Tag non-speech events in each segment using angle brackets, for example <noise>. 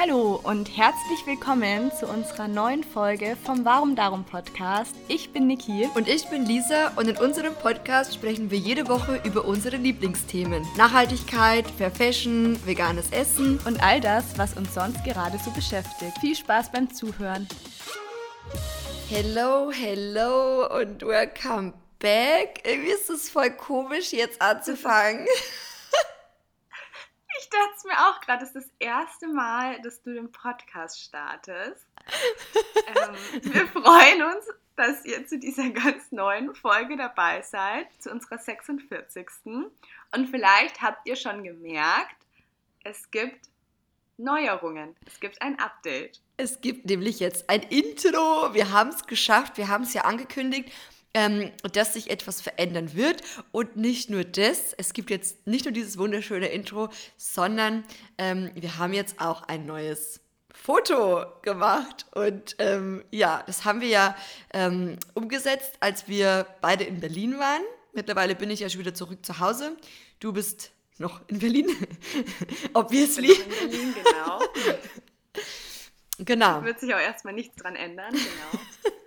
Hallo und herzlich willkommen zu unserer neuen Folge vom Warum Darum Podcast. Ich bin Niki. Und ich bin Lisa und in unserem Podcast sprechen wir jede Woche über unsere Lieblingsthemen. Nachhaltigkeit, Fair Fashion, veganes Essen und all das, was uns sonst gerade so beschäftigt. Viel Spaß beim Zuhören. Hello, hello und welcome back. Irgendwie ist es voll komisch, jetzt anzufangen. <laughs> Ich dachte es mir auch gerade, das ist das erste Mal, dass du den Podcast startest. <laughs> ähm, wir freuen uns, dass ihr zu dieser ganz neuen Folge dabei seid, zu unserer 46. Und vielleicht habt ihr schon gemerkt, es gibt Neuerungen. Es gibt ein Update. Es gibt nämlich jetzt ein Intro. Wir haben es geschafft. Wir haben es ja angekündigt ähm, dass sich etwas verändern wird. Und nicht nur das, es gibt jetzt nicht nur dieses wunderschöne Intro, sondern ähm, wir haben jetzt auch ein neues Foto gemacht. Und ähm, ja, das haben wir ja ähm, umgesetzt, als wir beide in Berlin waren. Mittlerweile bin ich ja schon wieder zurück zu Hause. Du bist noch in Berlin. <laughs> Obviously. Ich bin in Berlin, genau. <laughs> genau. Da wird sich auch erstmal nichts dran ändern, genau. <laughs>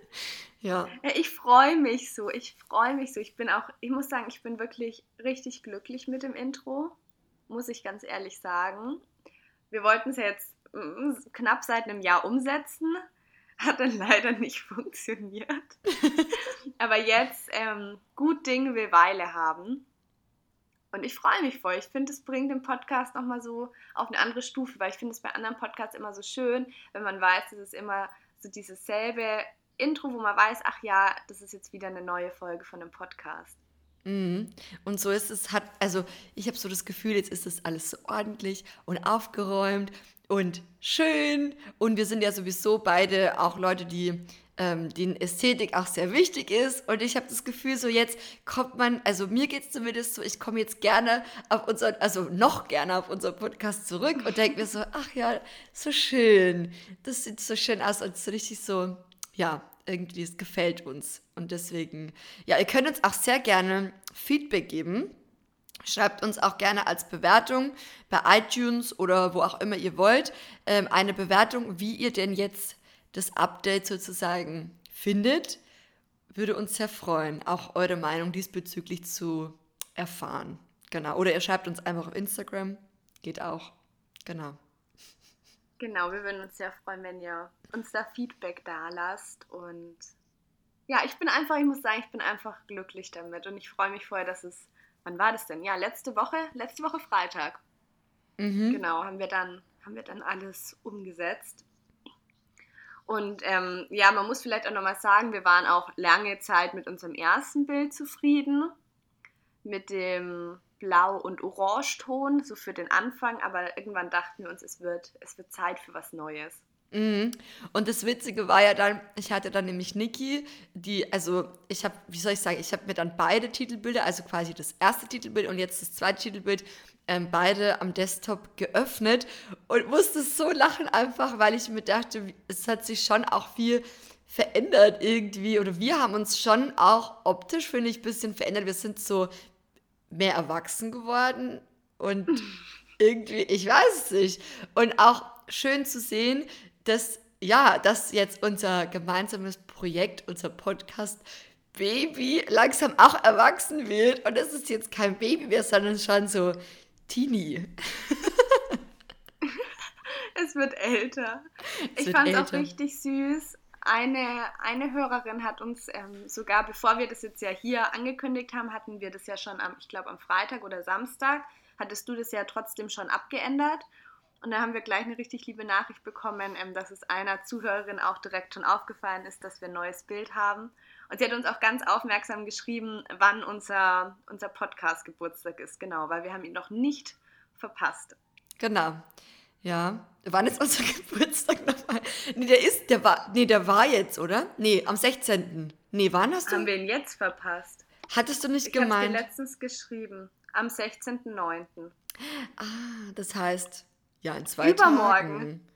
Ja. Ich freue mich so, ich freue mich so. Ich bin auch, ich muss sagen, ich bin wirklich richtig glücklich mit dem Intro, muss ich ganz ehrlich sagen. Wir wollten es ja jetzt mm, knapp seit einem Jahr umsetzen, <laughs> hat dann leider nicht <laughs> funktioniert. <laughs> Aber jetzt ähm, gut Ding will Weile haben. Und ich freue mich voll. Ich finde, es bringt den Podcast nochmal so auf eine andere Stufe, weil ich finde es bei anderen Podcasts immer so schön, wenn man weiß, dass es immer so dieses selbe Intro, wo man weiß, ach ja, das ist jetzt wieder eine neue Folge von einem Podcast. Mhm. Und so ist es, hat, also ich habe so das Gefühl, jetzt ist das alles so ordentlich und aufgeräumt und schön. Und wir sind ja sowieso beide auch Leute, die ähm, denen Ästhetik auch sehr wichtig ist. Und ich habe das Gefühl, so jetzt kommt man, also mir geht es zumindest so, ich komme jetzt gerne auf unseren, also noch gerne auf unseren Podcast zurück und denke mir so, ach ja, so schön. Das sieht so schön aus und so richtig so, ja, irgendwie, es gefällt uns. Und deswegen, ja, ihr könnt uns auch sehr gerne Feedback geben. Schreibt uns auch gerne als Bewertung bei iTunes oder wo auch immer ihr wollt ähm, eine Bewertung, wie ihr denn jetzt das Update sozusagen findet. Würde uns sehr freuen, auch eure Meinung diesbezüglich zu erfahren. Genau. Oder ihr schreibt uns einfach auf Instagram. Geht auch. Genau. Genau, wir würden uns sehr freuen, wenn ihr uns da Feedback da lasst. Und ja, ich bin einfach, ich muss sagen, ich bin einfach glücklich damit. Und ich freue mich vorher, dass es, wann war das denn? Ja, letzte Woche, letzte Woche Freitag. Mhm. Genau, haben wir dann, haben wir dann alles umgesetzt. Und ähm, ja, man muss vielleicht auch nochmal sagen, wir waren auch lange Zeit mit unserem ersten Bild zufrieden. Mit dem Blau- und Orangeton, so für den Anfang, aber irgendwann dachten wir uns, es wird, es wird Zeit für was Neues. Mhm. Und das Witzige war ja dann, ich hatte dann nämlich Niki, die, also ich habe, wie soll ich sagen, ich habe mir dann beide Titelbilder, also quasi das erste Titelbild und jetzt das zweite Titelbild, ähm, beide am Desktop geöffnet und musste so lachen einfach, weil ich mir dachte, es hat sich schon auch viel verändert irgendwie oder wir haben uns schon auch optisch, finde ich, ein bisschen verändert. Wir sind so mehr erwachsen geworden und <laughs> irgendwie, ich weiß es nicht. Und auch schön zu sehen, dass ja, dass jetzt unser gemeinsames Projekt, unser Podcast Baby langsam auch erwachsen wird. Und es ist jetzt kein Baby mehr, sondern schon so Teenie. <laughs> es wird älter. Es ich fand es auch richtig süß eine, eine Hörerin hat uns ähm, sogar, bevor wir das jetzt ja hier angekündigt haben, hatten wir das ja schon am, ich glaube am Freitag oder Samstag, hattest du das ja trotzdem schon abgeändert. Und da haben wir gleich eine richtig liebe Nachricht bekommen, ähm, dass es einer Zuhörerin auch direkt schon aufgefallen ist, dass wir ein neues Bild haben. Und sie hat uns auch ganz aufmerksam geschrieben, wann unser, unser Podcast-Geburtstag ist. Genau, weil wir haben ihn noch nicht verpasst. Genau. Ja, wann ist unser <laughs> Geburtstag nochmal? Nee, der ist, der war, nee, der war jetzt, oder? Nee, am 16. Nee, wann hast du? Haben wir ihn jetzt verpasst? Hattest du nicht ich gemeint? Ich habe letztens geschrieben, am 16.09. Ah, das heißt, ja, in zwei Übermorgen. Tagen.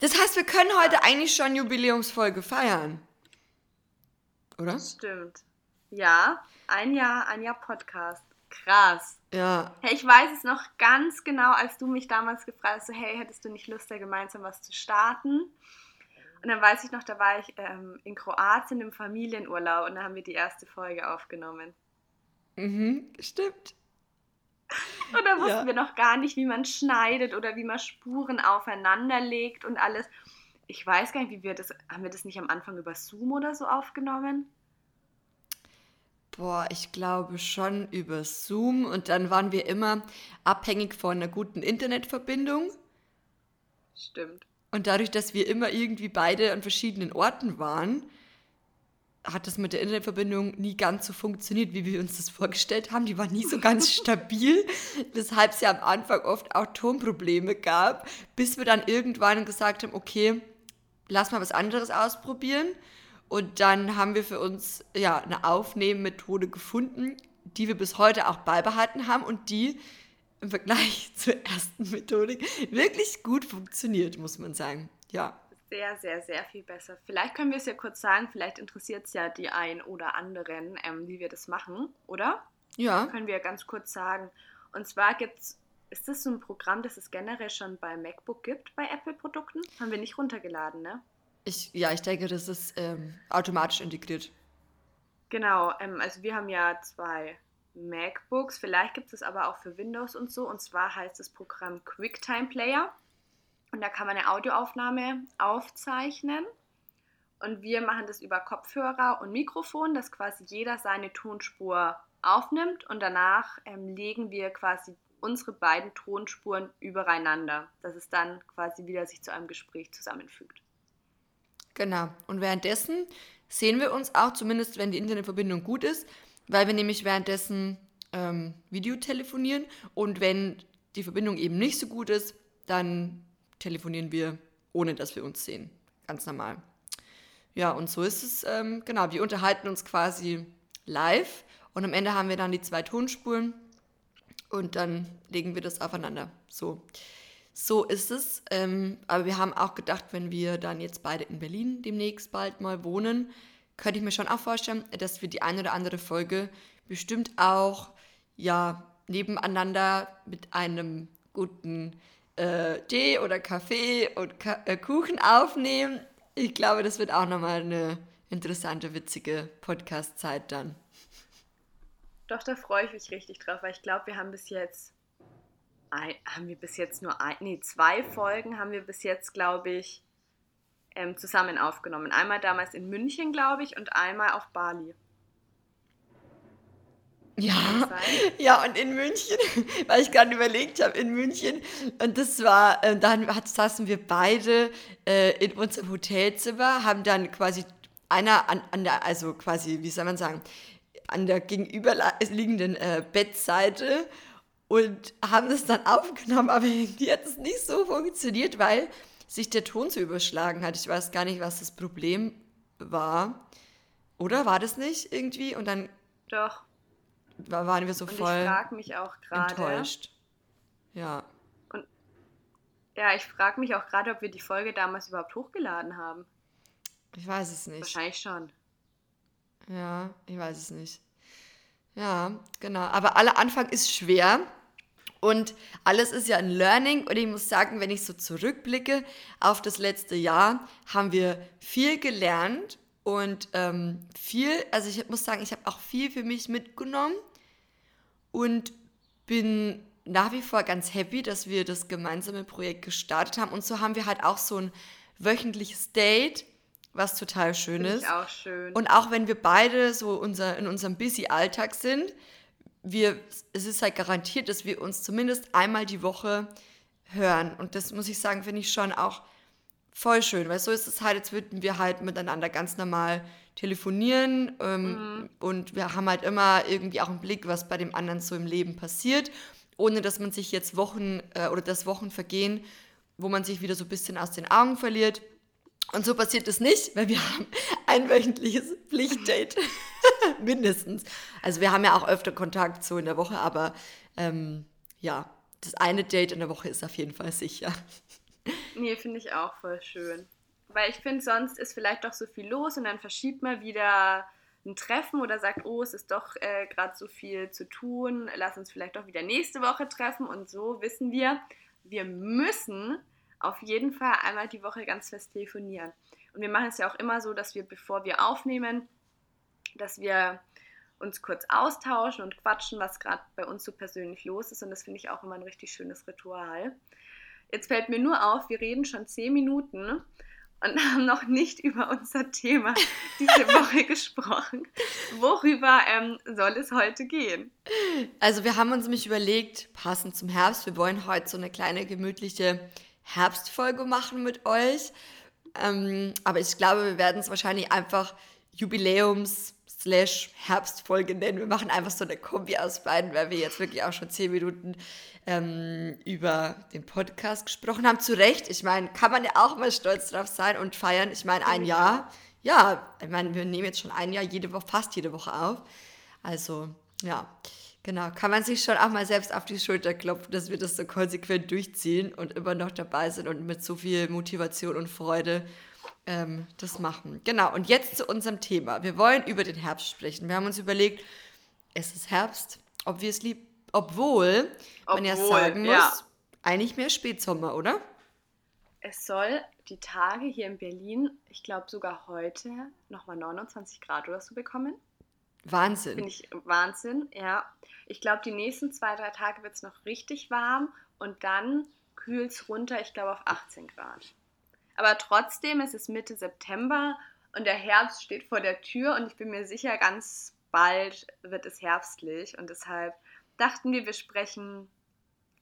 Das heißt, wir können heute eigentlich schon Jubiläumsfolge feiern. Oder? Stimmt. Ja, ein Jahr, ein Jahr Podcast. Krass. Ja. Hey, ich weiß es noch ganz genau, als du mich damals gefragt hast, so, hey, hättest du nicht Lust, da gemeinsam was zu starten? Und dann weiß ich noch, da war ich ähm, in Kroatien im Familienurlaub und da haben wir die erste Folge aufgenommen. Mhm, stimmt. Und da wussten Ja. wir noch gar nicht, wie man schneidet oder wie man Spuren aufeinander legt und alles. Ich weiß gar nicht, wie wir das, haben wir das nicht am Anfang über Zoom oder so aufgenommen? Boah, ich glaube schon über Zoom und dann waren wir immer abhängig von einer guten Internetverbindung. Stimmt. Und dadurch, dass wir immer irgendwie beide an verschiedenen Orten waren, hat das mit der Internetverbindung nie ganz so funktioniert, wie wir uns das vorgestellt haben. Die war nie so ganz <laughs> stabil, weshalb es ja am Anfang oft auch Tonprobleme gab, bis wir dann irgendwann gesagt haben, okay, lass mal was anderes ausprobieren. Und dann haben wir für uns ja eine Aufnehmmethode gefunden, die wir bis heute auch beibehalten haben und die im Vergleich <laughs> zur ersten Methodik wirklich gut funktioniert, muss man sagen. Ja. Sehr, sehr, sehr viel besser. Vielleicht können wir es ja kurz sagen, vielleicht interessiert es ja die ein oder anderen, ähm, wie wir das machen, oder? Ja. Können wir ganz kurz sagen. Und zwar gibt's, ist das so ein Programm, das es generell schon bei MacBook gibt, bei Apple-Produkten? Haben wir nicht runtergeladen, ne? Ich, ja, ich denke, das ist ähm, automatisch integriert. Genau, ähm, also wir haben ja zwei MacBooks, vielleicht gibt es aber auch für Windows und so. Und zwar heißt das Programm QuickTime Player. Und da kann man eine Audioaufnahme aufzeichnen. Und wir machen das über Kopfhörer und Mikrofon, dass quasi jeder seine Tonspur aufnimmt. Und danach ähm, legen wir quasi unsere beiden Tonspuren übereinander, dass es dann quasi wieder sich zu einem Gespräch zusammenfügt. Genau. Und währenddessen sehen wir uns auch, zumindest wenn die Internetverbindung gut ist, weil wir nämlich währenddessen ähm, Video telefonieren und wenn die Verbindung eben nicht so gut ist, dann telefonieren wir, ohne dass wir uns sehen. Ganz normal. Ja, und so ist es, ähm, genau, wir unterhalten uns quasi live und am Ende haben wir dann die zwei Tonspuren und dann legen wir das aufeinander. So. So ist es. Ähm, aber wir haben auch gedacht, wenn wir dann jetzt beide in Berlin demnächst bald mal wohnen, könnte ich mir schon auch vorstellen, dass wir die eine oder andere Folge bestimmt auch ja nebeneinander mit einem guten äh, Tee oder Kaffee und Ka äh, Kuchen aufnehmen. Ich glaube, das wird auch nochmal eine interessante, witzige Podcast-Zeit dann. Doch, da freue ich mich richtig drauf, weil ich glaube, wir haben bis jetzt, ein, haben wir bis jetzt nur ein, nee, zwei Folgen haben wir bis jetzt, glaube ich, ähm, zusammen aufgenommen. Einmal damals in München, glaube ich, und einmal auf Bali. Ja, ja, und in München, <laughs> weil ich gerade überlegt habe, in München, und das war, äh, dann hat, saßen wir beide äh, in unserem Hotelzimmer, haben dann quasi einer an, an der, also quasi, wie soll man sagen, an der gegenüberliegenden äh, Bettseite und haben das dann aufgenommen, aber <laughs> irgendwie hat es nicht so funktioniert, weil sich der Ton so überschlagen hat. Ich weiß gar nicht, was das Problem war. Oder war das nicht irgendwie? Und dann Doch. Wa- waren wir so Und ich voll frage mich auch gerade. enttäuscht. Ja. Ja, ich frage mich auch gerade, ob wir die Folge damals überhaupt hochgeladen haben. Ich weiß es nicht. Wahrscheinlich schon. Ja, ich weiß es nicht. Ja, genau. Aber aller Anfang ist schwer. Und alles ist ja ein Learning. Und ich muss sagen, wenn ich so zurückblicke auf das letzte Jahr, haben wir viel gelernt und ähm, viel, also ich muss sagen, ich habe auch viel für mich mitgenommen und bin nach wie vor ganz happy, dass wir das gemeinsame Projekt gestartet haben. Und so haben wir halt auch so ein wöchentliches Date, was total schön ist. auch schön. Und auch wenn wir beide so unser, in unserem busy Alltag sind, wir, es ist halt garantiert, dass wir uns zumindest einmal die Woche hören. Und das muss ich sagen, finde ich schon auch voll schön, weil so ist es halt, jetzt würden wir halt miteinander ganz normal telefonieren ähm, und wir haben halt immer irgendwie auch einen Blick, was bei dem anderen so im Leben passiert, ohne dass man sich jetzt Wochen äh, oder das Wochen vergehen, wo man sich wieder so ein bisschen aus den Augen verliert. Und so passiert es nicht, weil wir haben <laughs> ein wöchentliches Pflichtdate. <laughs> Mindestens. Also wir haben ja auch öfter Kontakt so in der Woche, aber ähm, ja, das eine Date in der Woche ist auf jeden Fall sicher. Nee, finde ich auch voll schön. Weil ich finde, sonst ist vielleicht doch so viel los und dann verschiebt man wieder ein Treffen oder sagt, oh, es ist doch äh, gerade so viel zu tun, lass uns vielleicht doch wieder nächste Woche treffen. Und so wissen wir, wir müssen auf jeden Fall einmal die Woche ganz fest telefonieren. Und wir machen es ja auch immer so, dass wir, bevor wir aufnehmen, dass wir uns kurz austauschen und quatschen, was gerade bei uns so persönlich los ist. Und das finde ich auch immer ein richtig schönes Ritual. Jetzt fällt mir nur auf, wir reden schon zehn Minuten und <laughs> haben noch nicht über unser Thema <laughs> diese Woche gesprochen. Worüber ähm, soll es heute gehen? Also wir haben uns nämlich überlegt, passend zum Herbst, wir wollen heute so eine kleine gemütliche Herbstfolge machen mit euch. Ähm, aber ich glaube, wir werden es wahrscheinlich einfach Jubiläums- slash Herbstfolge nennen. Wir machen einfach so eine Kombi aus beiden, weil wir jetzt wirklich auch schon zehn Minuten ähm, über den Podcast gesprochen haben. Zu Recht, ich meine, kann man ja auch mal stolz drauf sein und feiern. Ich meine, ein Jahr, ja, ich meine, wir nehmen jetzt schon ein Jahr jede Woche, fast jede Woche auf. Also, ja, genau, kann man sich schon auch mal selbst auf die Schulter klopfen, dass wir das so konsequent durchziehen und immer noch dabei sind und mit so viel Motivation und Freude ähm, das machen. Genau, und jetzt zu unserem Thema. Wir wollen über den Herbst sprechen. Wir haben uns überlegt, es ist Herbst, obviously, obwohl, obwohl man ja sagen muss, ja. eigentlich mehr Spätsommer, oder? Es soll die Tage hier in Berlin, ich glaube sogar heute, nochmal 29 Grad oder so bekommen. Wahnsinn. Finde ich Wahnsinn, ja. Ich glaube, die nächsten zwei, drei Tage wird es noch richtig warm und dann kühlt es runter, ich glaube, auf 18 Grad. Aber trotzdem ist es Mitte September und der Herbst steht vor der Tür und ich bin mir sicher, ganz bald wird es herbstlich und deshalb dachten wir, wir sprechen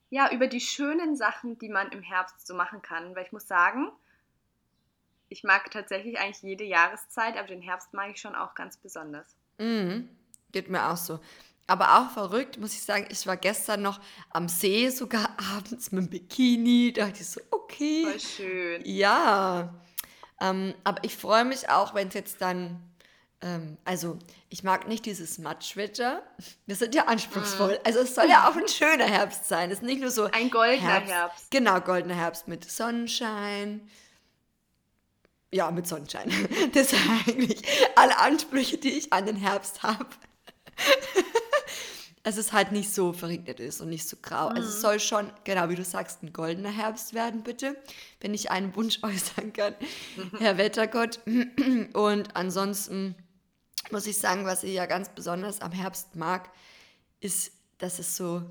ja über die schönen Sachen, die man im Herbst so machen kann, weil ich muss sagen, ich mag tatsächlich eigentlich jede Jahreszeit, aber den Herbst mag ich schon auch ganz besonders. Mhm. Geht mir auch so. Aber auch verrückt, muss ich sagen, ich war gestern noch am See, sogar <laughs> abends mit dem Bikini. Da dachte ich so, okay. Voll schön. Ja. Ähm, aber ich freue mich auch, wenn es jetzt dann. Ähm, also, ich mag nicht dieses Matschwetter. Wir sind ja anspruchsvoll. Mm. Also, es soll ja auch ein schöner Herbst sein. Es ist nicht nur so. Ein goldener Herbst. Herbst. Genau, goldener Herbst mit Sonnenschein. Ja, mit Sonnenschein. <laughs> Das sind eigentlich alle Ansprüche, die ich an den Herbst habe <laughs> es ist halt nicht so verregnet ist und nicht so grau. Mhm. Also es mhm. soll schon, genau wie du sagst, ein goldener Herbst werden, bitte, wenn ich einen Wunsch äußern kann. <laughs> Herr Wettergott. Und ansonsten muss ich sagen, was ich ja ganz besonders am Herbst mag, ist, dass es so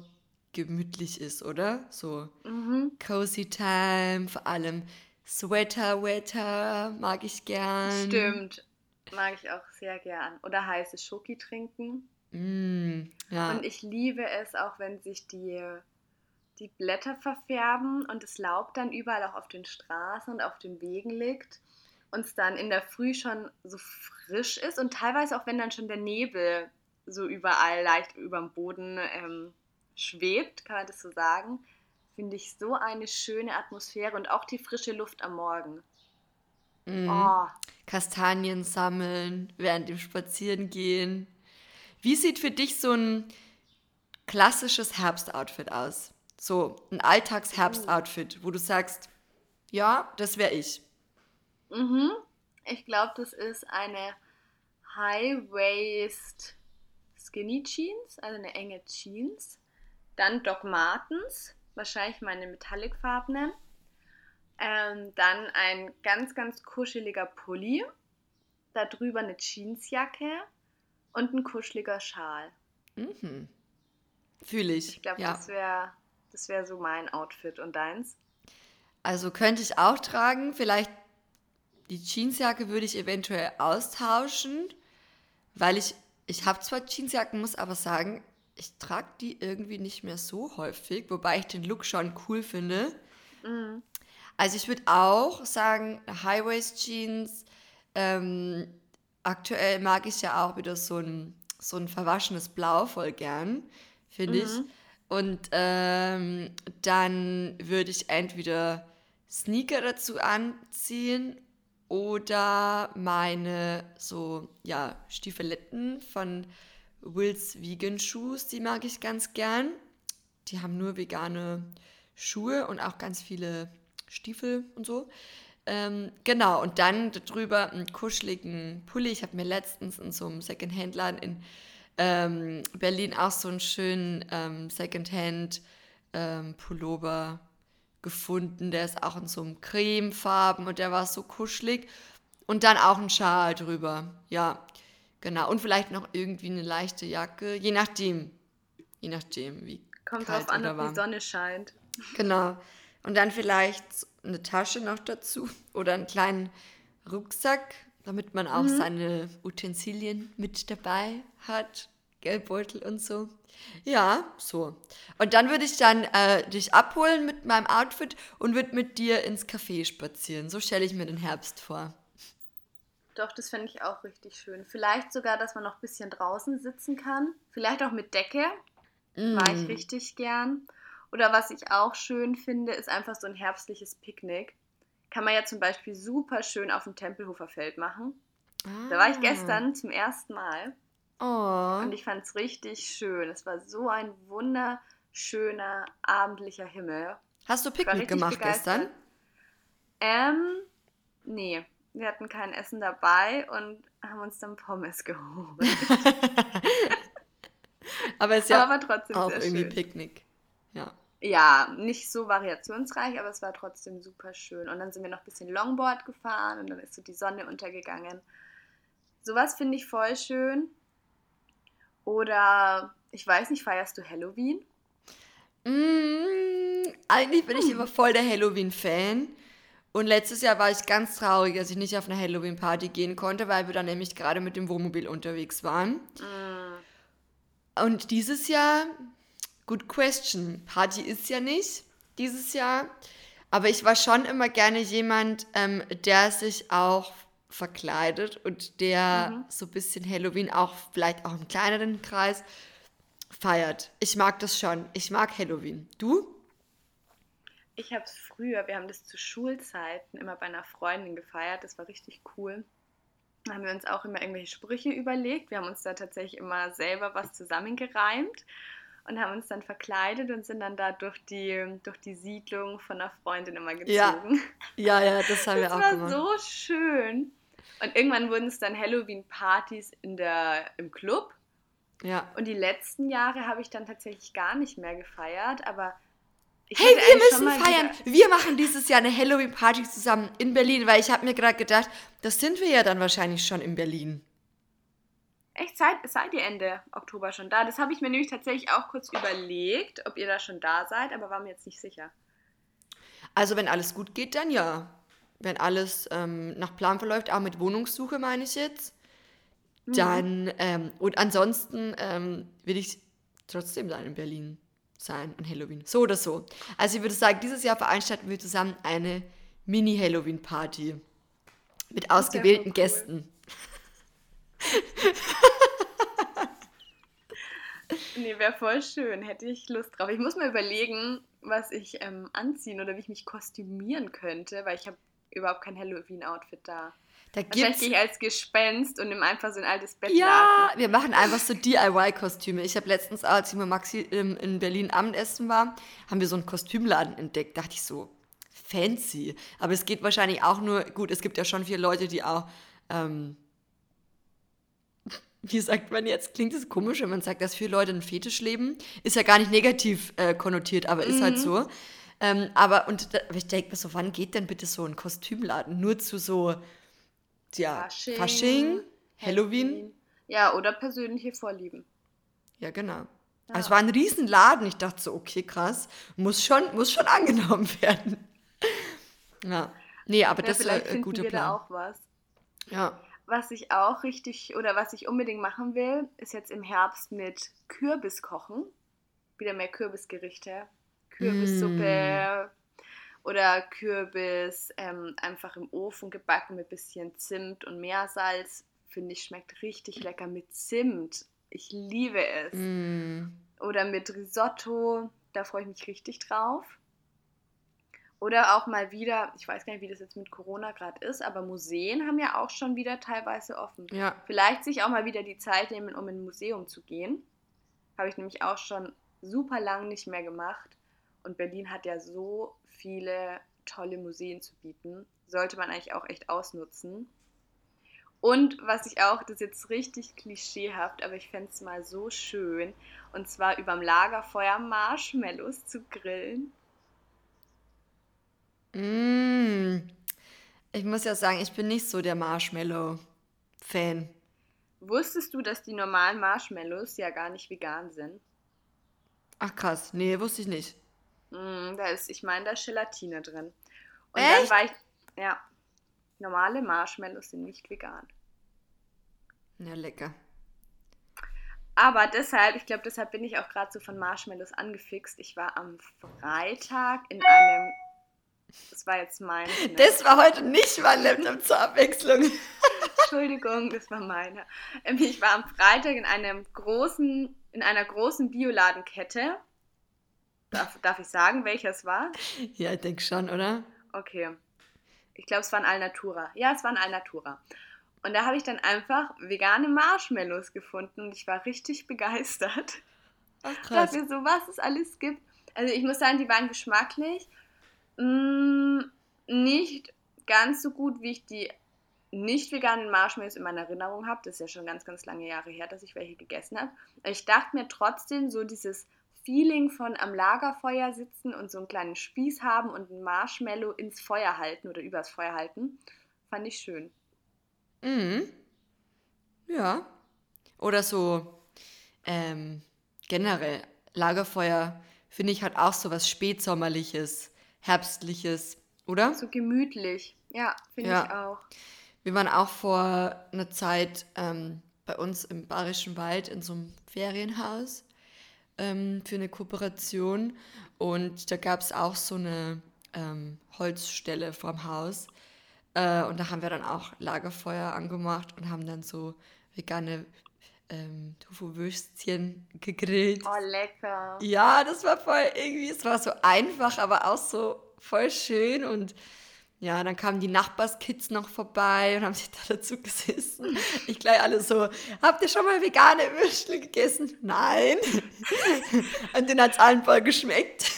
gemütlich ist, oder? So mhm. cozy time, vor allem Sweater, Wetter mag ich gern. Stimmt, mag ich auch sehr gern. Oder heiße Schoki trinken. Mm, ja. Und ich liebe es auch, wenn sich die, die Blätter verfärben und das Laub dann überall auch auf den Straßen und auf den Wegen liegt und es dann in der Früh schon so frisch ist und teilweise auch wenn dann schon der Nebel so überall leicht über dem Boden ähm, schwebt, kann man das so sagen, finde ich so eine schöne Atmosphäre und auch die frische Luft am Morgen. Mm. Oh. Kastanien sammeln, während dem Spazierengehen. Wie sieht für dich so ein klassisches Herbstoutfit aus? So ein Alltagsherbstoutfit, wo du sagst, ja, das wäre ich. Mhm. Ich glaube, das ist eine High-Waist Skinny Jeans, also eine enge Jeans. Dann Doc Martens, wahrscheinlich meine metallicfarbenen. Ähm, dann ein ganz, ganz kuscheliger Pulli. Darüber eine Jeansjacke und ein kuscheliger Schal. Mhm. Fühle ich. Ich glaube, ja. das wäre das wär so mein Outfit. Und deins? Also könnte ich auch tragen. Vielleicht die Jeansjacke würde ich eventuell austauschen, weil ich, ich habe zwar Jeansjacken, muss aber sagen, ich trage die irgendwie nicht mehr so häufig, wobei ich den Look schon cool finde. Mhm. Also ich würde auch sagen, High-Waist-Jeans, ähm, aktuell mag ich ja auch wieder so ein, so ein verwaschenes Blau voll gern, finde mhm. ich. Und ähm, dann würde ich entweder Sneaker dazu anziehen oder meine so, ja, Stiefeletten von Wills Vegan Shoes, die mag ich ganz gern. Die haben nur vegane Schuhe und auch ganz viele Stiefel und so. Ähm, genau, und dann drüber einen kuscheligen Pulli. Ich habe mir letztens in so einem Secondhand-Laden in ähm, Berlin auch so einen schönen ähm, Secondhand-Pullover ähm, gefunden. Der ist auch in so einem Cremefarben und der war so kuschelig. Und dann auch ein Schal drüber. Ja, genau. Und vielleicht noch irgendwie eine leichte Jacke. Je nachdem. Je nachdem, wie. Kommt drauf an, ob die Sonne scheint. Genau. Und dann vielleicht eine Tasche noch dazu <laughs> oder einen kleinen Rucksack, damit man auch mhm. seine Utensilien mit dabei hat. Geldbeutel und so. Ja, so. Und dann würde ich dann äh, dich abholen mit meinem Outfit und würde mit dir ins Café spazieren. So stelle ich mir den Herbst vor. Doch, das fände ich auch richtig schön. Vielleicht sogar, dass man noch ein bisschen draußen sitzen kann. Vielleicht auch mit Decke. Mm. War ich richtig gern. Oder was ich auch schön finde, ist einfach so ein herbstliches Picknick. Kann man ja zum Beispiel super schön auf dem Tempelhofer Feld machen. Ah. Da war ich ah. gestern zum ersten Mal. Oh. Und ich fand es richtig schön. Es war so ein wunderschöner abendlicher Himmel. Hast du Picknick gemacht begeistert. gestern? Ähm, nee. Wir hatten kein Essen dabei und haben uns dann Pommes geholt. <laughs> aber es ist ja aber trotzdem auch irgendwie schön. Picknick. Ja. Ja, nicht so variationsreich, aber es war trotzdem super schön. Und dann sind wir noch ein bisschen Longboard gefahren und dann ist so die Sonne untergegangen. Sowas finde ich voll schön. Oder ich weiß nicht, feierst du Halloween? Mm, eigentlich bin ich immer voll der Halloween-Fan. Und letztes Jahr war ich ganz traurig, dass ich nicht auf eine Halloween-Party gehen konnte, weil wir dann nämlich gerade mit dem Wohnmobil unterwegs waren. Mm. Und dieses Jahr Good question. Party ist ja nicht dieses Jahr. Aber ich war schon immer gerne jemand, ähm, der sich auch verkleidet und der mhm. so ein bisschen Halloween auch vielleicht auch im kleineren Kreis feiert. Ich mag das schon. Ich mag Halloween. Du? Ich habe es früher, wir haben das zu Schulzeiten immer bei einer Freundin gefeiert. Das war richtig cool. Da haben wir uns auch immer irgendwelche Sprüche überlegt. Wir haben uns da tatsächlich immer selber was zusammengereimt und haben uns dann verkleidet und sind dann da durch die, durch die Siedlung von einer Freundin immer gezogen. Ja, ja, ja das haben das wir auch gemacht. Das war so schön. Und irgendwann wurden es dann Halloween-Partys im Club. Ja. Und die letzten Jahre habe ich dann tatsächlich gar nicht mehr gefeiert, aber ich hey, wir müssen feiern. Wir machen dieses Jahr eine Halloween-Party zusammen in Berlin, weil ich habe mir gerade gedacht, das sind wir ja dann wahrscheinlich schon in Berlin. Echt, seid, seid ihr Ende Oktober schon da? Das habe ich mir nämlich tatsächlich auch kurz überlegt, ob ihr da schon da seid, aber war mir jetzt nicht sicher. Also wenn alles gut geht, dann ja. Wenn alles ähm, nach Plan verläuft, auch mit Wohnungssuche meine ich jetzt, mhm. dann ähm, und ansonsten ähm, will ich trotzdem dann in Berlin sein an Halloween. So oder so. Also ich würde sagen, dieses Jahr veranstalten wir zusammen eine Mini-Halloween-Party mit ausgewählten cool. Gästen. nee, wäre voll schön. Hätte ich Lust drauf. Ich muss mal überlegen, was ich ähm, anziehen oder wie ich mich kostümieren könnte, weil ich habe überhaupt kein Halloween-Outfit da. Da Wahrscheinlich gehe ich als Gespenst und nehme einfach so ein altes Bett. Ja, wir machen einfach so DIY-Kostüme. Ich habe letztens, als ich mit Maxi in Berlin Abendessen war, haben wir so einen Kostümladen entdeckt. Dachte ich so, fancy. Aber es geht wahrscheinlich auch nur, gut, es gibt ja schon viele Leute, die auch ähm, <laughs> wie sagt man jetzt, klingt es komisch, wenn man sagt, dass viele Leute einen Fetisch leben. Ist ja gar nicht negativ äh, konnotiert, aber ist halt mhm. halt so. Ähm, aber und da, ich denke mir so, wann geht denn bitte so ein Kostümladen? Nur zu so, ja, Fasching, Fasching Halloween. Halloween. Ja, oder persönliche Vorlieben. Ja, genau. Ja. Also es war ein Riesenladen. Ich dachte so, okay, krass. Muss schon, muss schon <laughs> angenommen werden. ja. Nee, aber ja, das ist ein guter Plan. Da auch was. Ja. Was ich auch richtig oder was ich unbedingt machen will, ist jetzt im Herbst mit Kürbis kochen. Wieder mehr Kürbisgerichte. Kürbissuppe mm. oder Kürbis ähm, einfach im Ofen gebacken mit bisschen Zimt und Meersalz. Finde ich, schmeckt richtig lecker mit Zimt. Ich liebe es. Mm. Oder mit Risotto. Da freue ich mich richtig drauf. Oder auch mal wieder, ich weiß gar nicht, wie das jetzt mit Corona gerade ist, aber Museen haben ja auch schon wieder teilweise offen. Ja. Vielleicht sich auch mal wieder die Zeit nehmen, um in ein Museum zu gehen. Habe ich nämlich auch schon super lang nicht mehr gemacht. Und Berlin hat ja so viele tolle Museen zu bieten. Sollte man eigentlich auch echt ausnutzen. Und was ich auch, das ist jetzt richtig klischeehaft, aber ich fände es mal so schön, und zwar überm Lagerfeuer Marshmallows zu grillen. Mm. Ich muss ja sagen, ich bin nicht so der Marshmallow-Fan. Wusstest du, dass die normalen Marshmallows ja gar nicht vegan sind? Ach krass, nee, wusste ich nicht. Mm, da ist, ich meine, da ist Gelatine drin. Und Echt? dann war ich, ja, normale Marshmallows sind nicht vegan. Ja, lecker. Aber deshalb, ich glaube, deshalb bin ich auch gerade so von Marshmallows angefixt. Ich war am Freitag in einem, das war jetzt mein, ne? Das war heute nicht mein Laptop zur Abwechslung. <laughs> Entschuldigung, das war meine. Ähm, Ich war am Freitag in einem großen, in einer großen Bioladenkette. Darf, darf ich sagen, welcher es war? Ja, ich denke schon, oder? Okay. Ich glaube, es war ein Alnatura. Ja, es war ein Alnatura. Und da habe ich dann einfach vegane Marshmallows gefunden und ich war richtig begeistert. Ach krass. dafür so, was es alles gibt. Also ich muss sagen, die waren geschmacklich mh, nicht ganz so gut, wie ich die nicht veganen Marshmallows in meiner Erinnerung habe. Das ist ja schon ganz, ganz lange Jahre her, dass ich welche gegessen habe. Ich dachte mir trotzdem so dieses Feeling von am Lagerfeuer sitzen und so einen kleinen Spieß haben und ein Marshmallow ins Feuer halten oder übers Feuer halten, fand ich schön. Mhm. Ja. Oder so ähm, generell Lagerfeuer, finde ich, hat auch so was Spätsommerliches, Herbstliches, oder? So gemütlich. Ja, finde Ja. ich auch. Wir waren auch vor einer Zeit ähm, bei uns im Bayerischen Wald in so einem Ferienhaus ähm, für eine Kooperation und da gab es auch so eine ähm, Holzstelle vorm Haus äh, und da haben wir dann auch Lagerfeuer angemacht und haben dann so vegane ähm, Tofu-Würstchen gegrillt. Oh, lecker. Ja, das war voll irgendwie, es war so einfach, aber auch so voll schön und ja, dann kamen die Nachbarskids noch vorbei und haben sich da dazu gesessen. Ich gleich alle so, habt ihr schon mal vegane Würstel gegessen? Nein. <laughs> Und denen hat es allen voll geschmeckt.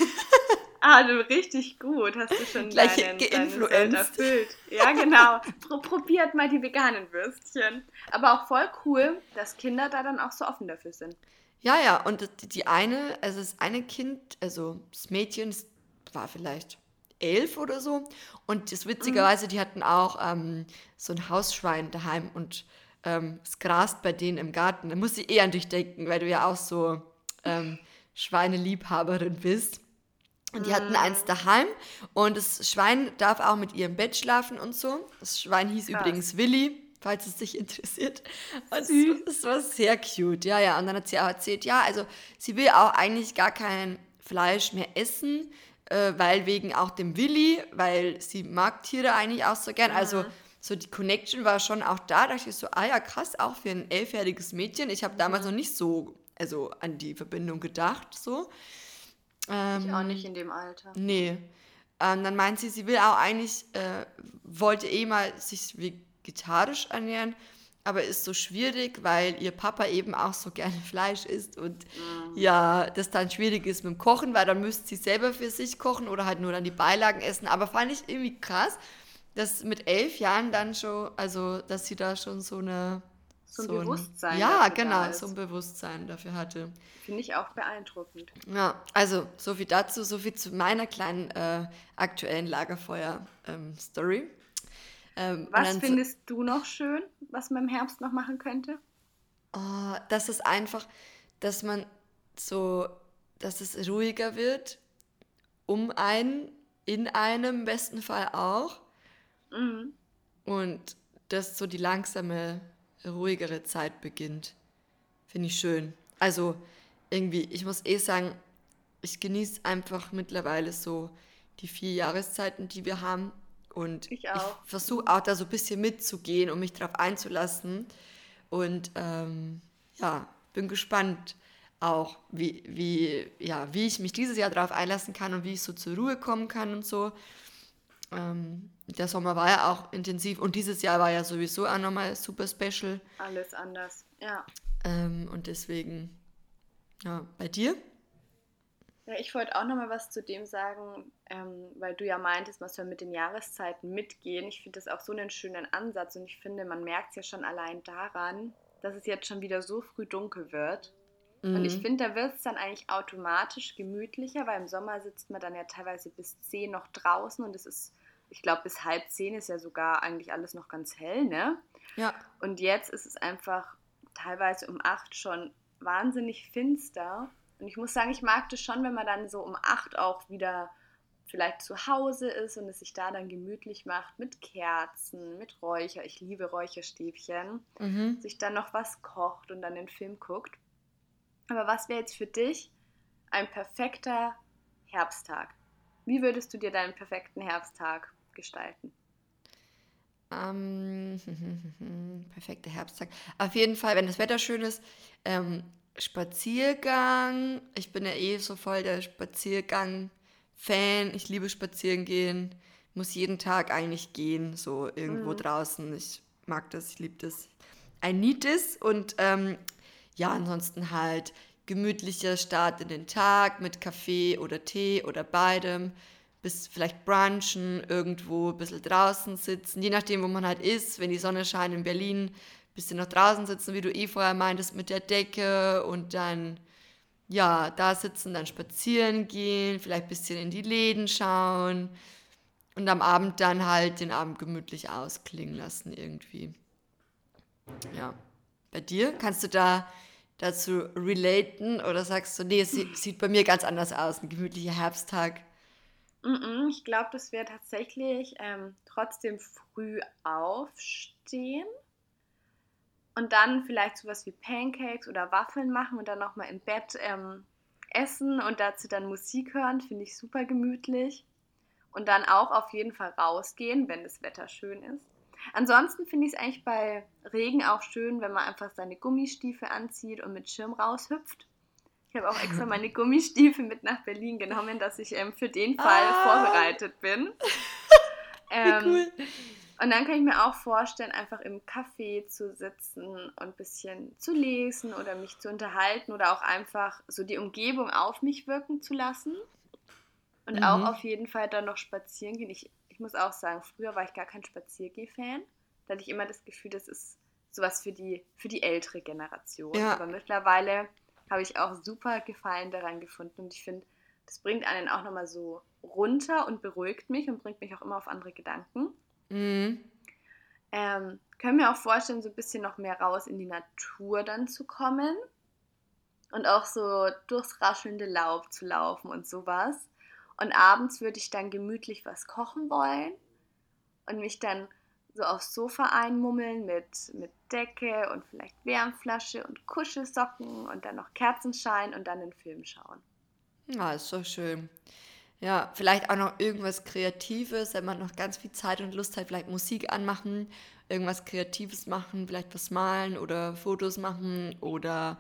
Ah, du richtig gut. Hast du schon Gleich deinen, deinen erfüllt. Ja, genau. Pro probiert mal die veganen Würstchen. Aber auch voll cool, dass Kinder da dann auch so offen dafür sind. Ja, ja, und die- die eine, also das eine Kind, also das Mädchen, das war vielleicht elf oder so. Und das witzigerweise, die hatten auch ähm, so ein Hausschwein daheim und ähm, es grast bei denen im Garten. Da muss ich eh an dich denken, weil du ja auch so ähm, <laughs> Schweineliebhaberin bist. Und die hatten eins daheim und das Schwein darf auch mit ihrem Bett schlafen und so. Das Schwein hieß Krass. übrigens Willi, falls es dich interessiert. Und Süß. es, es war sehr cute, ja, ja. Und dann hat sie auch erzählt, ja, also sie will auch eigentlich gar kein Fleisch mehr essen, äh, weil wegen auch dem Willi, weil sie mag Tiere eigentlich auch so gern. Also so die Connection war schon auch da. Da dachte ich so, ah ja, krass, auch für ein elfjähriges Mädchen. Ich habe damals noch nicht so, also an die Verbindung gedacht, so. Ähm, Ich auch nicht in dem Alter. Nee. Ähm, dann meint sie, sie will auch eigentlich, äh, wollte eh mal sich vegetarisch ernähren, aber ist so schwierig, weil ihr Papa eben auch so gerne <laughs> Fleisch isst und ja, das dann schwierig ist mit dem Kochen, weil dann müsste sie selber für sich kochen oder halt nur dann die Beilagen essen. Aber fand ich irgendwie krass, dass mit elf Jahren dann schon, also dass sie da schon so eine So ein Bewusstsein Ja, dafür da genau, so ein Bewusstsein dafür hatte. Finde ich auch beeindruckend. Ja, also so viel dazu, so viel zu meiner kleinen äh, aktuellen Lagerfeuer-Story. Ähm, und Was dann so- findest du noch schön, was man im Herbst noch machen könnte? Oh, das ist einfach, dass man so, dass es ruhiger wird, um einen, in einem im besten Fall auch. Mhm. Und dass so die langsame, ruhigere Zeit beginnt. Finde ich schön. Also irgendwie, ich muss eh sagen, ich genieße einfach mittlerweile so die vier Jahreszeiten, die wir haben. Und Ich auch. versuche auch da so ein bisschen mitzugehen und mich darauf einzulassen. Und ähm, ja, bin gespannt auch, wie, wie, ja, wie ich mich dieses Jahr darauf einlassen kann und wie ich so zur Ruhe kommen kann und so. Ähm, der Sommer war ja auch intensiv und dieses Jahr war ja sowieso auch nochmal super special. Alles anders. Ja. Ähm, und deswegen, ja, bei dir? Ja, ich wollte auch noch mal was zu dem sagen, ähm, weil du ja meintest, man soll mit den Jahreszeiten mitgehen. Ich finde das auch so einen schönen Ansatz und ich finde, man merkt es ja schon allein daran, dass es jetzt schon wieder so früh dunkel wird. Mhm. Und ich mhm. finde, da wird es dann eigentlich automatisch gemütlicher, weil im Sommer sitzt man dann ja teilweise bis 10 noch draußen und es ist, ich glaube, bis halb 10 ist ja sogar eigentlich alles noch ganz hell, ne? Ja. Und jetzt ist es einfach teilweise um 8 schon wahnsinnig finster. Und ich muss sagen, ich mag das schon, wenn man dann so um 8 auch wieder vielleicht zu Hause ist und es sich da dann gemütlich macht mit Kerzen, mit Räucher. Ich liebe Räucherstäbchen. Mhm. Sich dann noch was kocht und dann den Film guckt. Aber was wäre jetzt für dich ein perfekter Herbsttag? Wie würdest du dir deinen perfekten Herbsttag gestalten? Ähm, <laughs> perfekter Herbsttag. Auf jeden Fall, wenn das Wetter schön ist, ähm, Spaziergang. Ich bin ja eh so voll der Spaziergang-Fan. Ich liebe spazieren gehen. Muss jeden Tag eigentlich gehen, so irgendwo mhm. draußen. Ich mag das, ich liebe das. I need this. Und ähm, ja, ansonsten halt gemütlicher Start in den Tag mit Kaffee oder Tee oder beidem bis vielleicht brunchen, irgendwo ein bisschen draußen sitzen, je nachdem, wo man halt ist. Wenn die Sonne scheint in Berlin, ein bisschen noch draußen sitzen, wie du eh vorher meintest, mit der Decke und dann, ja, da sitzen, dann spazieren gehen, vielleicht ein bisschen in die Läden schauen und am Abend dann halt den Abend gemütlich ausklingen lassen irgendwie. Ja. Bei dir? Kannst du da dazu relaten oder sagst du, nee, es sieht bei mir ganz anders aus, ein gemütlicher Herbsttag? Ich glaube, das wäre tatsächlich ähm, trotzdem früh aufstehen und dann vielleicht sowas wie Pancakes oder Waffeln machen und dann nochmal im Bett ähm, essen und dazu dann Musik hören, finde ich super gemütlich. Und dann auch auf jeden Fall rausgehen, wenn das Wetter schön ist. Ansonsten finde ich es eigentlich bei Regen auch schön, wenn man einfach seine Gummistiefel anzieht und mit Schirm raushüpft. Ich habe auch extra meine <laughs> Gummistiefel mit nach Berlin genommen, dass ich ähm, für den Fall ah. vorbereitet bin. <laughs> ähm, cool. Und dann kann ich mir auch vorstellen, einfach im Café zu sitzen und ein bisschen zu lesen oder mich zu unterhalten oder auch einfach so die Umgebung auf mich wirken zu lassen. Und mhm. auch auf jeden Fall dann noch spazieren gehen. Ich, ich muss auch sagen, früher war ich gar kein Spaziergeh-Fan. Da hatte ich immer das Gefühl, das ist sowas für die, für die ältere Generation. Ja. Aber mittlerweile habe ich auch super Gefallen daran gefunden. Und ich finde, das bringt einen auch nochmal so runter und beruhigt mich und bringt mich auch immer auf andere Gedanken. Mhm. Ähm, können mir auch vorstellen, so ein bisschen noch mehr raus in die Natur dann zu kommen und auch so durchs raschelnde Laub zu laufen und sowas. Und abends würde ich dann gemütlich was kochen wollen und mich dann so aufs Sofa einmummeln mit, mit Decke und vielleicht Wärmflasche und Kuschelsocken und dann noch Kerzenschein und dann den Film schauen. Ja, ist so schön. Ja, vielleicht auch noch irgendwas Kreatives, wenn man noch ganz viel Zeit und Lust hat, vielleicht Musik anmachen, irgendwas Kreatives machen, vielleicht was malen oder Fotos machen oder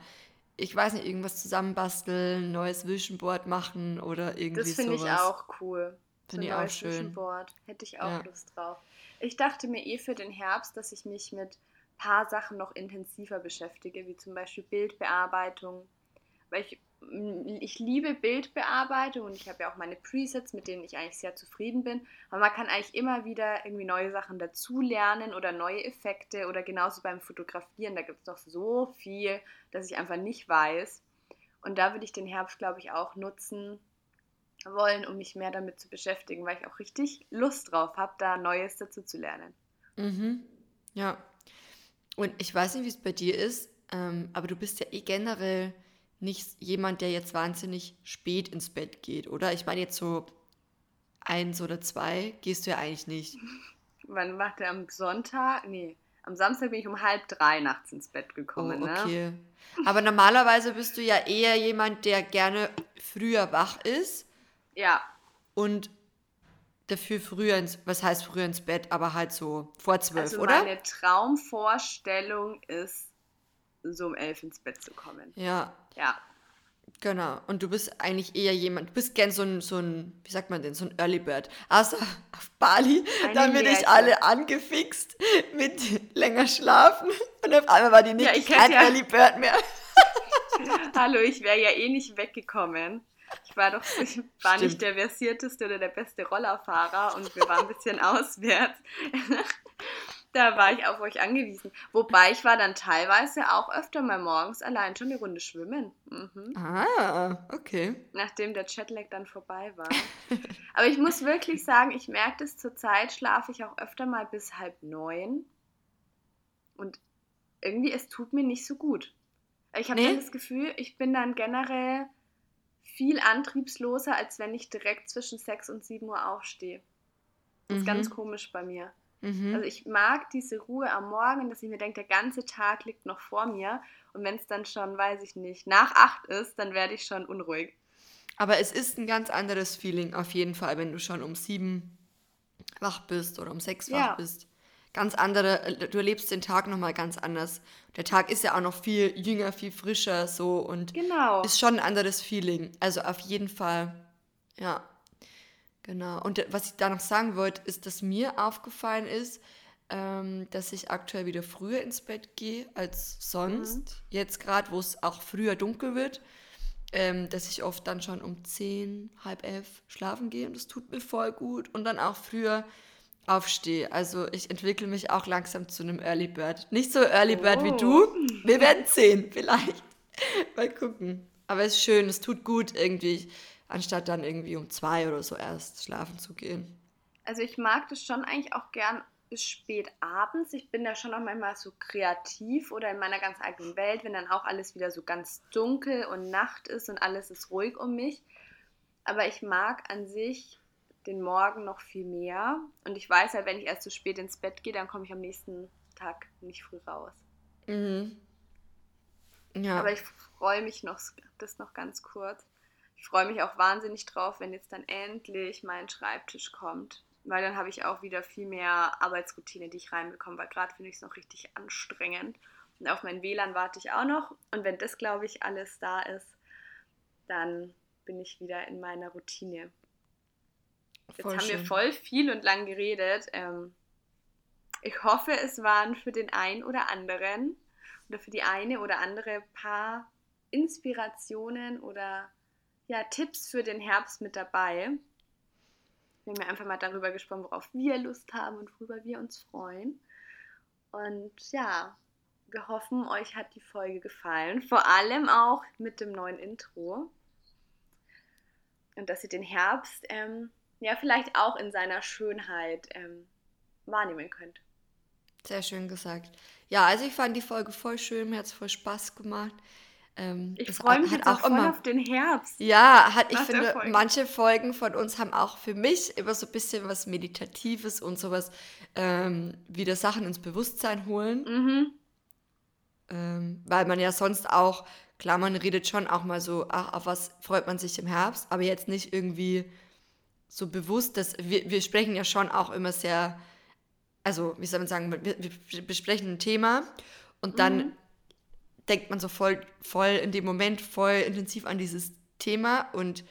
ich weiß nicht, irgendwas zusammenbasteln, neues Vision Board machen oder irgendwie sowas. Das finde ich auch cool. Finde so ich auch schön. Vision Board. Hätte ich auch ja. Lust drauf. Ich dachte mir eh für den Herbst, dass ich mich mit ein paar Sachen noch intensiver beschäftige, wie zum Beispiel Bildbearbeitung. Weil ich, mm, ich liebe Bildbearbeitung und ich habe ja auch meine Presets, mit denen ich eigentlich sehr zufrieden bin. Aber man kann eigentlich immer wieder irgendwie neue Sachen dazulernen oder neue Effekte oder genauso beim Fotografieren. Da gibt es noch so viel, dass ich einfach nicht weiß. Und da würde ich den Herbst, glaube ich, auch nutzen, wollen, um mich mehr damit zu beschäftigen, weil ich auch richtig Lust drauf habe, da Neues dazu zu lernen. Mhm. Ja. Und ich weiß nicht, wie es bei dir ist, ähm, aber du bist ja eh generell nicht jemand, der jetzt wahnsinnig spät ins Bett geht, oder? Ich meine, jetzt so eins oder zwei gehst du ja eigentlich nicht. <laughs> Wann macht er am Sonntag? Nee, am Samstag bin ich um halb drei nachts ins Bett gekommen. Oh, ne? okay. Ne? Aber normalerweise bist du ja eher jemand, der gerne früher wach ist ja. Und dafür früher ins, was heißt früher ins Bett, aber halt so vor zwölf, also oder? Meine Traumvorstellung ist, so um elf ins Bett zu kommen. Ja. Ja. Genau. Und du bist eigentlich eher jemand, du bist gern so ein, so ein, wie sagt man denn, so ein Early Bird. Außer auf Bali, Eine da bin ich alle angefixt mit länger schlafen. Und auf einmal war die nicht ja, kein ja, Early Bird mehr. <laughs> Hallo, ich wäre ja eh nicht weggekommen. Ich war doch ich war nicht der versierteste oder der beste Rollerfahrer und wir waren ein bisschen <laughs> auswärts. Da war ich auf euch angewiesen. Wobei ich war dann teilweise auch öfter mal morgens allein schon eine Runde schwimmen. Mhm. Ah, okay. Nachdem der Chatlag dann vorbei war. Aber ich muss wirklich sagen, ich merke das zurzeit, schlafe ich auch öfter mal bis halb neun. Und irgendwie, es tut mir nicht so gut. Ich habe nee. das Gefühl, ich bin dann generell viel antriebsloser, als wenn ich direkt zwischen 6 und 7 Uhr aufstehe. Das ist mhm. ganz komisch bei mir. Mhm. Also ich mag diese Ruhe am Morgen, dass ich mir denke, der ganze Tag liegt noch vor mir. Und wenn es dann schon, weiß ich nicht, nach 8 ist, dann werde ich schon unruhig. Aber es ist ein ganz anderes Feeling auf jeden Fall, wenn du schon um 7 wach bist oder um 6 ja. wach bist ganz andere, du erlebst den Tag nochmal ganz anders. Der Tag ist ja auch noch viel jünger, viel frischer so und genau. ist schon ein anderes Feeling. Also auf jeden Fall, ja. Genau. Und was ich da noch sagen wollte, ist, dass mir aufgefallen ist, ähm, dass ich aktuell wieder früher ins Bett gehe als sonst. Mhm. Jetzt gerade, wo es auch früher dunkel wird, ähm, dass ich oft dann schon um 10, halb elf schlafen gehe und das tut mir voll gut. Und dann auch früher aufstehe. Also ich entwickle mich auch langsam zu einem Early Bird. Nicht so Early Bird oh. wie du. Wir werden sehen, <laughs> vielleicht. Mal gucken. Aber es ist schön, es tut gut irgendwie, anstatt dann irgendwie um zwei oder so erst schlafen zu gehen. Also ich mag das schon eigentlich auch gern bis spät abends. Ich bin da schon auch manchmal so kreativ oder in meiner ganz eigenen Welt, wenn dann auch alles wieder so ganz dunkel und Nacht ist und alles ist ruhig um mich. Aber ich mag an sich den Morgen noch viel mehr. Und ich weiß halt, wenn ich erst zu spät ins Bett gehe, dann komme ich am nächsten Tag nicht früh raus. Mhm. Ja. Aber ich freue mich noch, das noch ganz kurz. Ich freue mich auch wahnsinnig drauf, wenn jetzt dann endlich mein Schreibtisch kommt. Weil dann habe ich auch wieder viel mehr Arbeitsroutine, die ich reinbekomme, weil gerade finde ich es noch richtig anstrengend. Und auf mein WLAN warte ich auch noch. Und wenn das, glaube ich, alles da ist, dann bin ich wieder in meiner Routine. Jetzt voll haben schön. wir voll viel und lang geredet. Ähm, ich hoffe, es waren für den einen oder anderen oder für die eine oder andere paar Inspirationen oder ja, Tipps für den Herbst mit dabei. Wir haben ja einfach mal darüber gesprochen, worauf wir Lust haben und worüber wir uns freuen. Und ja, wir hoffen, euch hat die Folge gefallen. Vor allem auch mit dem neuen Intro. Und dass ihr den Herbst ähm, ja vielleicht auch in seiner Schönheit ähm, wahrnehmen könnt. Sehr schön gesagt. Ja, also ich fand die Folge voll schön, mir hat es voll Spaß gemacht. Ähm, ich freue mich jetzt auch immer, auf den Herbst. Ja, hat, ich finde, Folge. manche Folgen von uns haben auch für mich immer so ein bisschen was Meditatives und sowas, ähm, wieder Sachen ins Bewusstsein holen. Mhm. Ähm, weil man ja sonst auch, klar, man redet schon auch mal so, ach, auf was freut man sich im Herbst, aber jetzt nicht irgendwie so bewusst, dass wir, wir sprechen ja schon auch immer sehr, also wie soll man sagen, wir, wir besprechen ein Thema und dann mhm. Denkt man so voll, voll in dem Moment voll intensiv an dieses Thema und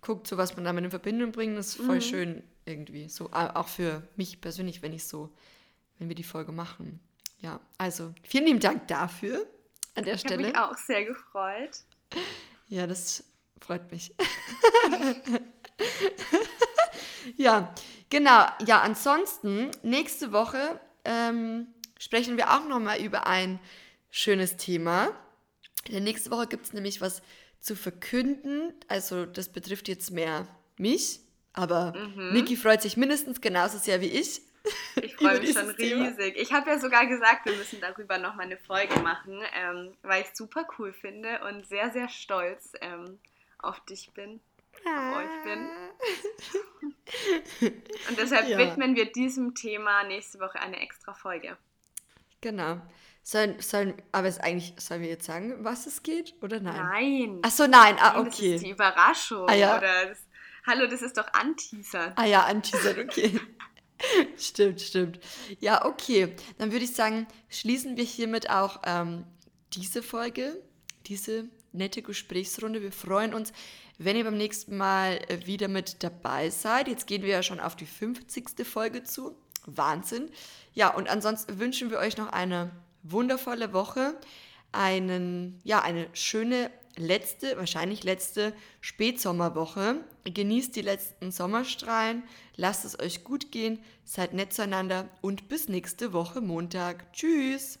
guckt so, was man damit in Verbindung bringt. Das ist voll mhm. schön irgendwie. So auch für mich persönlich, wenn ich so, wenn wir die Folge machen. Ja, also vielen lieben Dank dafür an der ich Stelle. Ich habe mich auch sehr gefreut. Ja, das freut mich. <laughs> ja, genau. Ja, ansonsten, nächste Woche ähm, sprechen wir auch nochmal über ein schönes Thema. Denn nächste Woche gibt es nämlich was zu verkünden. Also das betrifft jetzt mehr mich, aber mhm. Niki freut sich mindestens genauso sehr wie ich. Ich freue <laughs> mich schon riesig. Thema. Ich habe ja sogar gesagt, wir müssen darüber nochmal eine Folge machen, ähm, weil ich es super cool finde und sehr, sehr stolz ähm, auf dich bin auf euch bin. <laughs> Und deshalb ja. widmen wir diesem Thema nächste Woche eine extra Folge. Genau. Sollen, sollen, aber ist eigentlich, sollen wir jetzt sagen, was es geht oder nein? Nein. Achso, nein, ah, okay. Das ist die Überraschung. Ah, ja. Oder das, hallo, das ist doch Anteasern. Ah ja, Anteasern, okay. <laughs> stimmt, stimmt. Ja, okay. Dann würde ich sagen, schließen wir hiermit auch ähm, diese Folge, diese nette Gesprächsrunde. Wir freuen uns, wenn ihr beim nächsten Mal äh, wieder mit dabei seid. Jetzt gehen wir ja schon auf die 50. Folge zu. Wahnsinn. Ja, und ansonsten wünschen wir euch noch eine wundervolle Woche, einen, ja, eine schöne letzte, wahrscheinlich letzte Spätsommerwoche. Genießt die letzten Sommerstrahlen, lasst es euch gut gehen, seid nett zueinander und bis nächste Woche Montag. Tschüss!